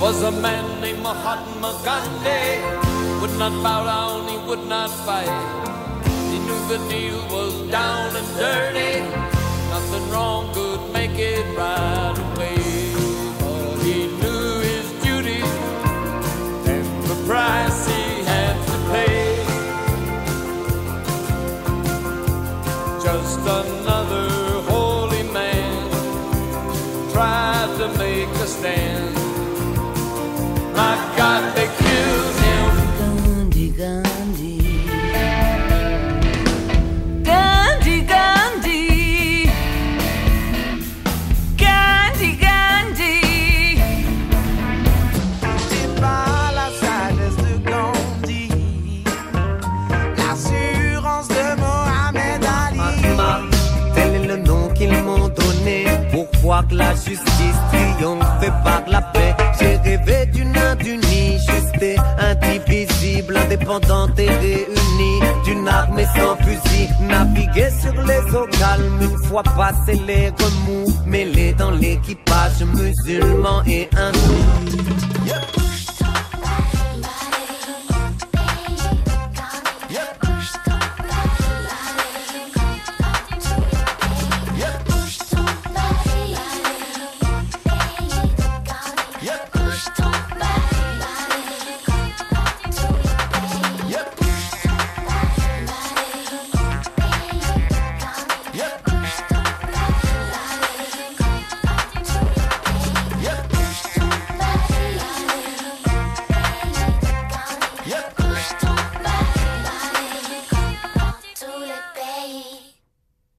was a man named Mahatma Gandhi. Would not bow down, he would not fight. He knew the deal was down and dirty. Nothing wrong could make it right away. But he knew his duty and the price he had to pay. Just another holy man tried to make a stand. La justice triomphe par la paix. J'ai rêvé d'une Inde unie, juste et indivisible, indépendante et réunie, d'une armée sans fusil, naviguer sur les eaux calmes une fois passé les remous, mêlés dans l'équipage musulman et hindou.